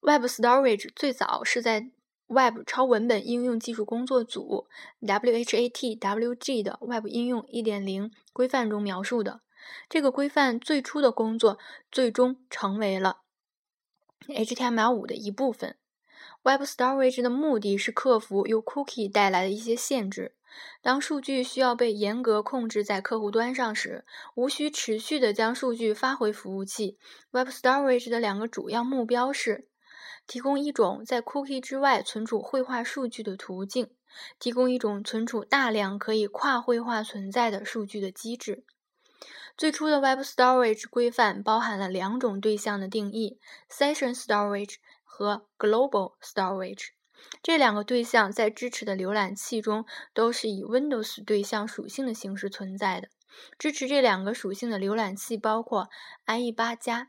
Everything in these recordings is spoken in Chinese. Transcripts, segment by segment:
Web Storage 最早是在 Web 超文本应用技术工作组 （WHAT-WG） 的 Web 应用1.0规范中描述的。这个规范最初的工作最终成为了 HTML5 的一部分。Web Storage 的目的是克服由 Cookie 带来的一些限制。当数据需要被严格控制在客户端上时，无需持续的将数据发回服务器。Web Storage 的两个主要目标是。提供一种在 cookie 之外存储绘画数据的途径，提供一种存储大量可以跨绘画存在的数据的机制。最初的 Web Storage 规范包含了两种对象的定义：Session Storage 和 Global Storage。这两个对象在支持的浏览器中都是以 Windows 对象属性的形式存在的。支持这两个属性的浏览器包括 IE 八加。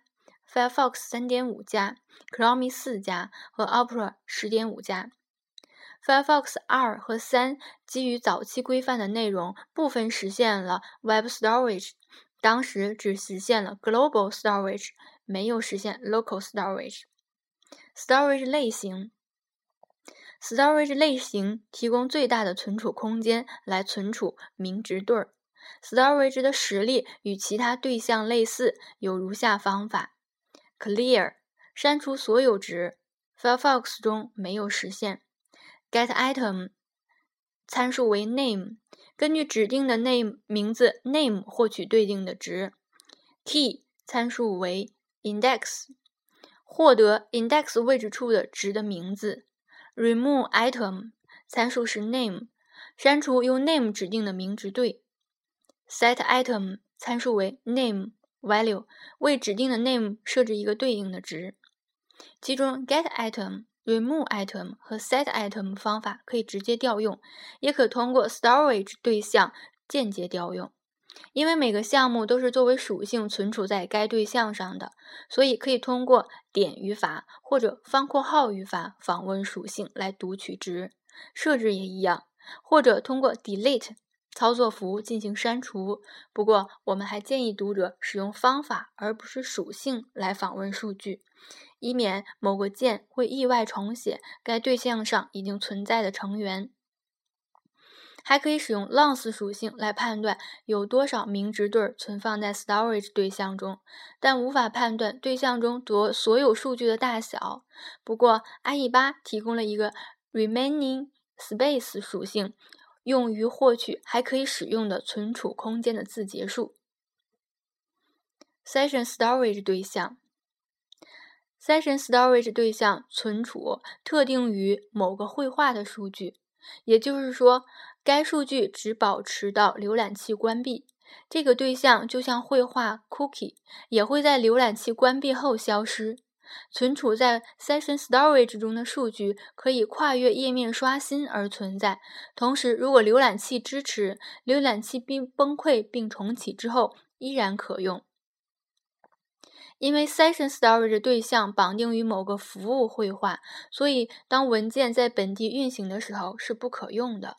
Firefox 3.5加、Chrome 4加和 Opera 10.5加。Firefox 2和3基于早期规范的内容，部分实现了 Web Storage，当时只实现了 Global Storage，没有实现 Local Storage。Storage 类型，Storage 类型提供最大的存储空间来存储名值对儿。Storage 的实例与其他对象类似，有如下方法。Clear 删除所有值，Firefox 中没有实现。GetItem 参数为 name，根据指定的 name 名字 name 获取对应的值。Key 参数为 index，获得 index 位置处的值的名字。RemoveItem 参数是 name，删除用 name 指定的名值对。SetItem 参数为 name。Value 为指定的 name 设置一个对应的值，其中 getItem、removeItem 和 setItem 方法可以直接调用，也可通过 storage 对象间接调用。因为每个项目都是作为属性存储在该对象上的，所以可以通过点语法或者方括号语法访问属性来读取值。设置也一样，或者通过 delete。操作符进行删除。不过，我们还建议读者使用方法而不是属性来访问数据，以免某个键会意外重写该对象上已经存在的成员。还可以使用 length 属性来判断有多少名值对存放在 storage 对象中，但无法判断对象中所所有数据的大小。不过，IE 八提供了一个 remaining space 属性。用于获取还可以使用的存储空间的字节数。Session Storage 对象，Session Storage 对象存储特定于某个绘画的数据，也就是说，该数据只保持到浏览器关闭。这个对象就像绘画 Cookie，也会在浏览器关闭后消失。存储在 Session Storage 中的数据可以跨越页面刷新而存在。同时，如果浏览器支持，浏览器并崩溃并重启之后依然可用。因为 Session Storage 对象绑定于某个服务绘画，所以当文件在本地运行的时候是不可用的。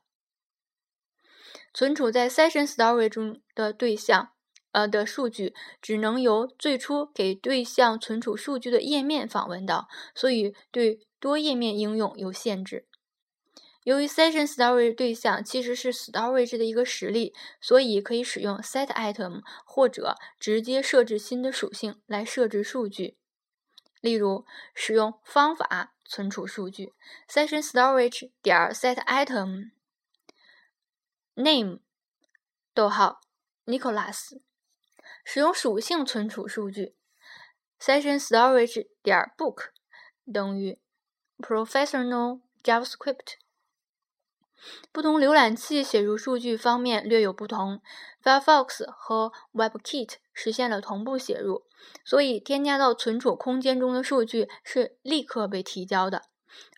存储在 Session Storage 中的对象。呃的数据只能由最初给对象存储数据的页面访问到，所以对多页面应用有限制。由于 Session Storage 对象其实是 Storage 的一个实例，所以可以使用 setItem 或者直接设置新的属性来设置数据。例如，使用方法存储数据：Session Storage 点 setItem name，逗号 Nicholas。使用属性存储数据，session storage 点 book 等于 professional JavaScript。不同浏览器写入数据方面略有不同，Firefox 和 WebKit 实现了同步写入，所以添加到存储空间中的数据是立刻被提交的。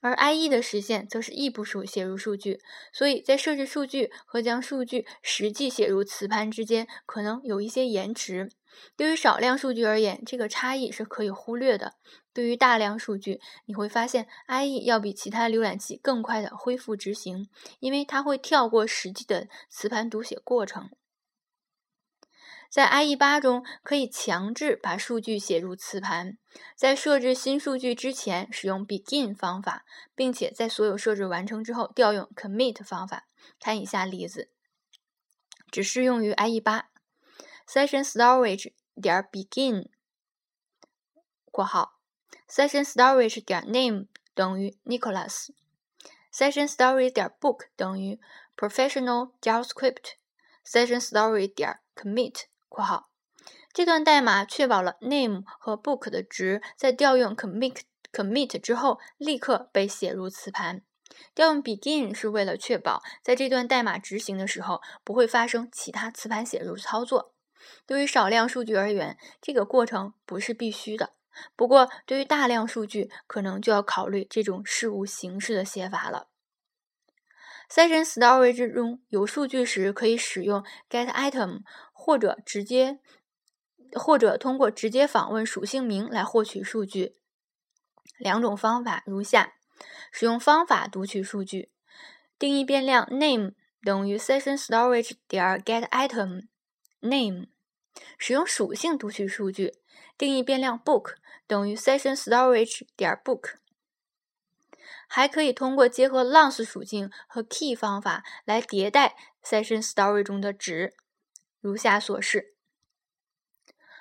而 IE 的实现则是异步数写入数据，所以在设置数据和将数据实际写入磁盘之间可能有一些延迟。对于少量数据而言，这个差异是可以忽略的。对于大量数据，你会发现 IE 要比其他浏览器更快的恢复执行，因为它会跳过实际的磁盘读写过程。在 IE 八中，可以强制把数据写入磁盘。在设置新数据之前，使用 begin 方法，并且在所有设置完成之后，调用 commit 方法。看以下例子，只适用于 IE 八。Session storage 点 begin（ 括号 Session storage 点 name 等于 Nicholas）。Session storage 点 book 等于 Professional JavaScript。Session storage 点 commit。括号，这段代码确保了 name 和 book 的值在调用 commit commit 之后立刻被写入磁盘。调用 begin 是为了确保在这段代码执行的时候不会发生其他磁盘写入操作。对于少量数据而言，这个过程不是必须的。不过，对于大量数据，可能就要考虑这种事务形式的写法了。Session storage 中有数据时，可以使用 getItem。或者直接，或者通过直接访问属性名来获取数据。两种方法如下：使用方法读取数据，定义变量 name 等于 session storage 点 get item name；使用属性读取数据，定义变量 book 等于 session storage 点 book。还可以通过结合 length 属性和 key 方法来迭代 session storage 中的值。如下所示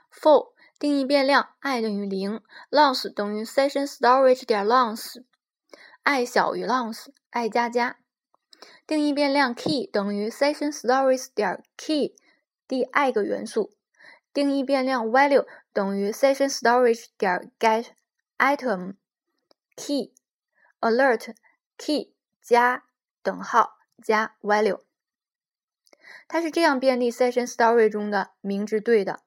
：for 定义变量 i 等于零，length 等于 session storage 点 length，i 小于 length，i 加加。定义变量 key 等于 session storage 点 key 第 i 个元素。定义变量 value 等于 session storage 点 get item key alert key 加等号加 value。它是这样便利 session storage 中的名字对的。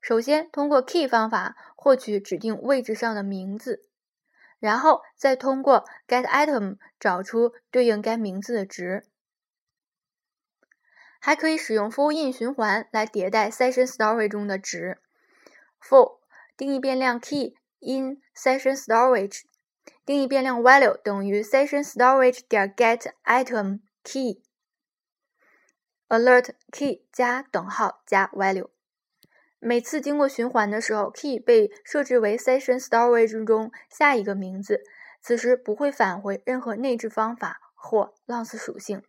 首先，通过 key 方法获取指定位置上的名字，然后再通过 getItem 找出对应该名字的值。还可以使用 for in 循环来迭代 session storage 中的值。for 定义变量 key in session storage 定义变量 value 等于 session storage 点 getItem key。alert key 加等号加 value，每次经过循环的时候，key 被设置为 session storage 中下一个名字，此时不会返回任何内置方法或 loss 属性。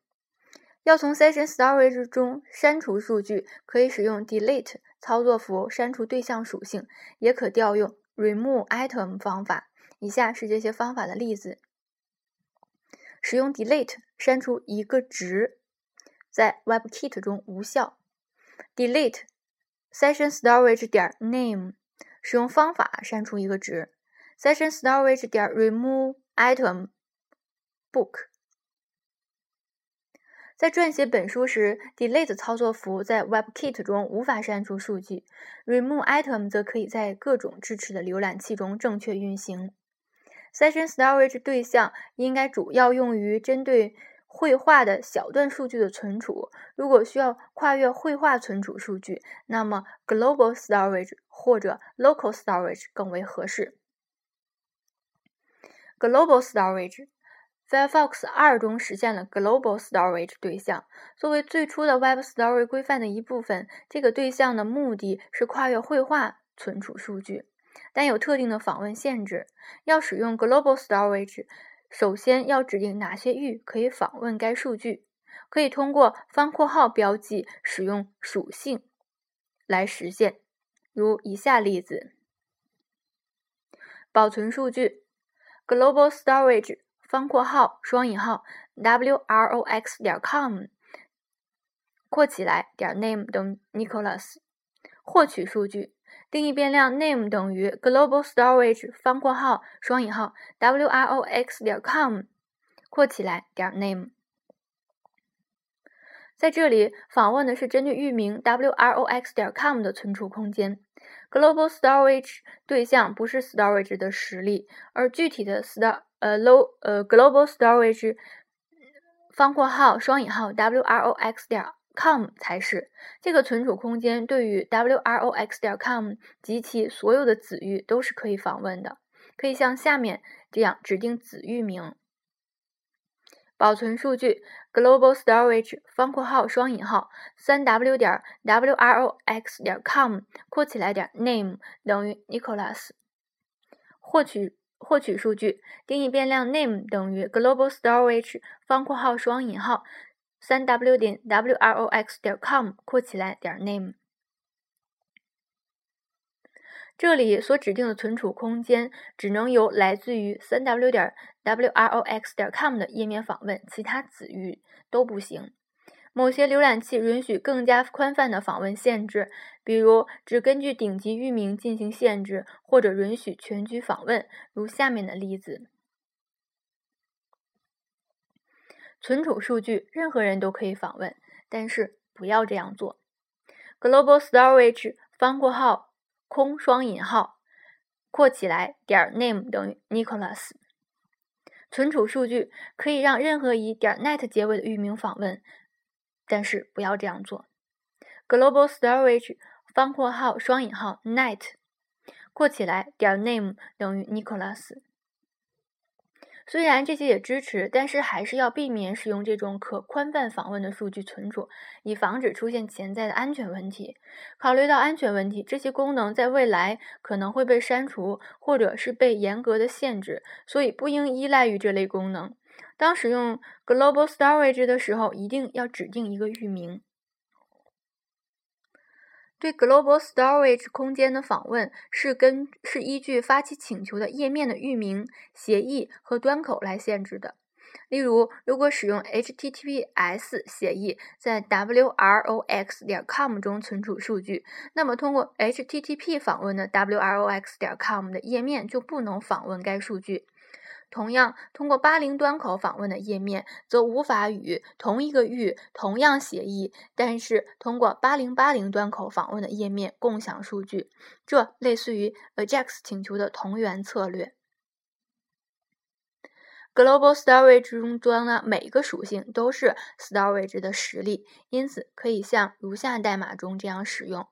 要从 session storage 中删除数据，可以使用 delete 操作符删除对象属性，也可调用 remove item 方法。以下是这些方法的例子：使用 delete 删除一个值。在 WebKit 中无效。delete session storage 点 name 使用方法删除一个值。session storage 点 remove item book 在撰写本书时，delete 操作符在 WebKit 中无法删除数据，remove item 则可以在各种支持的浏览器中正确运行。Session storage 对象应该主要用于针对。绘画的小段数据的存储，如果需要跨越绘画存储数据，那么 global storage 或者 local storage 更为合适。global storage，Firefox 二中实现了 global storage 对象。作为最初的 Web Storage 规范的一部分，这个对象的目的是跨越绘画存储数据，但有特定的访问限制。要使用 global storage。首先要指定哪些域可以访问该数据，可以通过方括号标记使用属性来实现。如以下例子：保存数据，global storage 方括号双引号 wrox 点 com 括起来点 name 等 Nicholas，获取数据。定义变量 name 等于 global storage 方括号双引号 wrox 点 com 括起来点 name，在这里访问的是针对域名 wrox 点 com 的存储空间。global storage 对象不是 storage 的实例，而具体的 star 呃 low 呃 global storage 方括号双引号 wrox 点。Com 才是这个存储空间，对于 wrox 点 com 及其所有的子域都是可以访问的。可以像下面这样指定子域名：保存数据 global storage 方括号双引号三 w 点 wrox 点 com 括起来点 name 等于 Nicholas。获取获取数据定义变量 name 等于 global storage 方括号双引号三 w 点 wrox 点 com 括起来点 name。这里所指定的存储空间只能由来自于三 w 点 wrox 点 com 的页面访问，其他子域都不行。某些浏览器允许更加宽泛的访问限制，比如只根据顶级域名进行限制，或者允许全局访问，如下面的例子。存储数据任何人都可以访问，但是不要这样做。Global Storage 方括号。空双引号括起来点 name 等于 Nicholas。存储数据可以让任何以点 net 结尾的域名访问，但是不要这样做。Global Storage 方括号双引号 net 括起来点 name 等于 Nicholas。虽然这些也支持，但是还是要避免使用这种可宽泛访问的数据存储，以防止出现潜在的安全问题。考虑到安全问题，这些功能在未来可能会被删除，或者是被严格的限制，所以不应依赖于这类功能。当使用 Global Storage 的时候，一定要指定一个域名。对 Global Storage 空间的访问是根是依据发起请求的页面的域名、协议和端口来限制的。例如，如果使用 HTTPS 协议在 wrox 点 com 中存储数据，那么通过 HTTP 访问的 wrox 点 com 的页面就不能访问该数据。同样，通过八零端口访问的页面，则无法与同一个域、同样协议，但是通过八零八零端口访问的页面共享数据。这类似于 AJAX 请求的同源策略。Global Storage 中端的每个属性都是 Storage 的实例，因此可以像如下代码中这样使用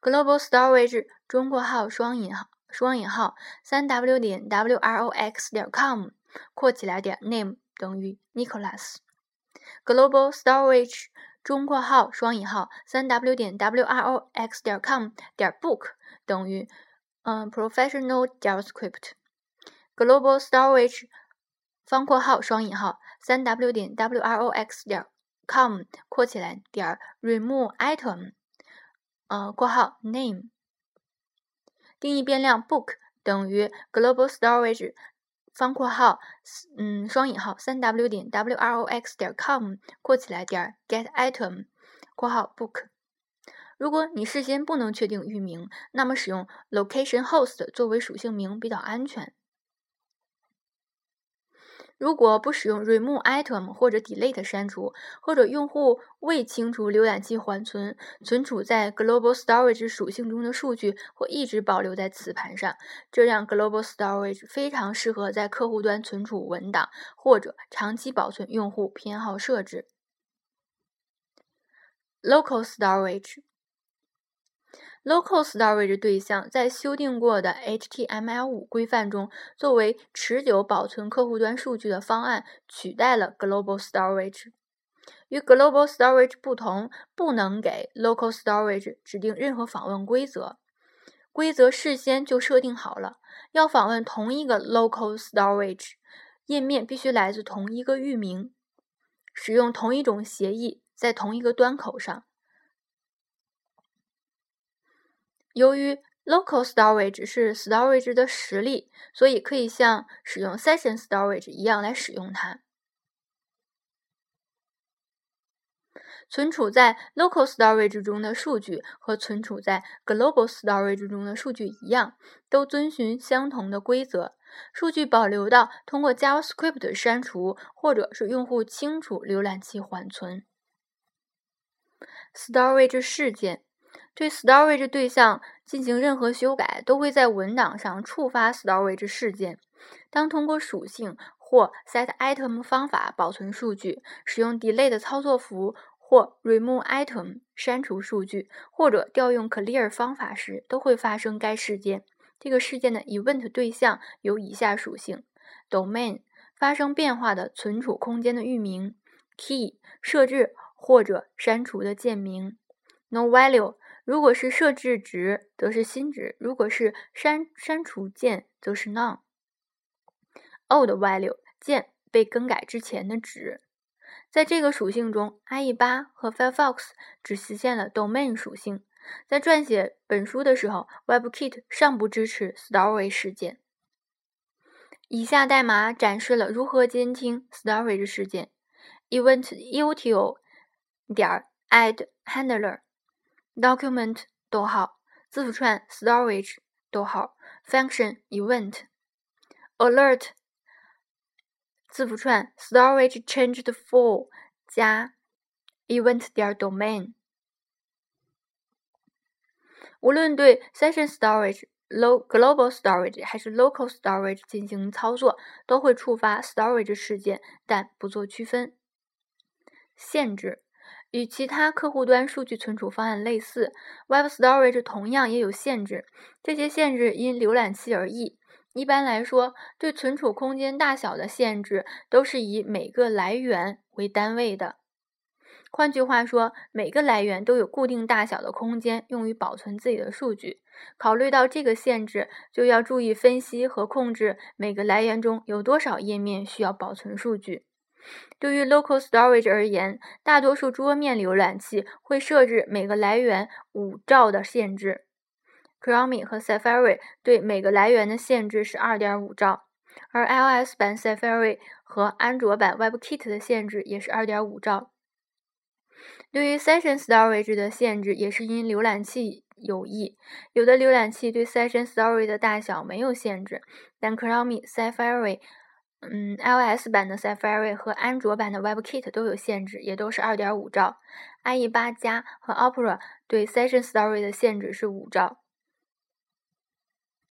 ：Global Storage 中括号双引号。双引号三 w 点 wrox 点 com 括起来点 name 等于 Nicholas。Global Storage 中括号双引号三 w 点 wrox 点 com 点 book 等于嗯 Professional JavaScript。Global Storage 方括号双引号三 w 点 wrox 点 com 括起来点 remove item 呃括号 name。定义变量 book 等于 global storage 方括号嗯双引号三 w 点 wrox 点 com 括起来点 get item 括号 book。如果你事先不能确定域名，那么使用 location host 作为属性名比较安全。如果不使用 remove item 或者 delete 删除，或者用户未清除浏览器缓存，存储在 global storage 属性中的数据会一直保留在磁盘上。这样 global storage 非常适合在客户端存储文档，或者长期保存用户偏好设置。local storage Local Storage 对象在修订过的 HTML5 规范中，作为持久保存客户端数据的方案，取代了 Global Storage。与 Global Storage 不同，不能给 Local Storage 指定任何访问规则，规则事先就设定好了。要访问同一个 Local Storage 页面，必须来自同一个域名，使用同一种协议，在同一个端口上。由于 local storage 是 storage 的实例，所以可以像使用 session storage 一样来使用它。存储在 local storage 中的数据和存储在 global storage 中的数据一样，都遵循相同的规则。数据保留到通过 JavaScript 删除，或者是用户清除浏览器缓存。storage 事件。对 storage 对象进行任何修改，都会在文档上触发 storage 事件。当通过属性或 setItem 方法保存数据，使用 delay 的操作符或 remove item 删除数据，或者调用 clear 方法时，都会发生该事件。这个事件的 event 对象有以下属性：domain 发生变化的存储空间的域名 key 设置或者删除的键名。No value 如果是设置值，则是新值；如果是删删除键，则是 none。Old value 键被更改之前的值。在这个属性中，IE 八和 Firefox 只实现了 domain 属性。在撰写本书的时候，WebKit 尚不支持 storage 事件。以下代码展示了如何监听 storage 事件：event util 点 add handler document 逗号字符串 storage 逗号 function event alert 字符串 storage changed full 加 event 点 domain。无论对 Session Storage、Lo Global Storage 还是 Local Storage 进行操作，都会触发 Storage 事件，但不做区分。限制 与其他客户端数据存储方案类似，Web Storage 同样也有限制。这些限制因浏览器而异。一般来说，对存储空间大小的限制都是以每个来源为单位的。换句话说，每个来源都有固定大小的空间用于保存自己的数据。考虑到这个限制，就要注意分析和控制每个来源中有多少页面需要保存数据。对于 Local Storage 而言，大多数桌面浏览器会设置每个来源五兆的限制。Chrome 和 Safari 对每个来源的限制是二点五兆，而 iOS 版 Safari 和安卓版 WebKit 的限制也是二点五兆。对于 Session Storage 的限制也是因浏览器有异，有的浏览器对 Session Storage 的大小没有限制，但 Chrome、Safari、嗯 iOS 版的 Safari 和安卓版的 WebKit 都有限制，也都是二点五兆。IE 八加和 Opera 对 Session Story 的限制是五兆。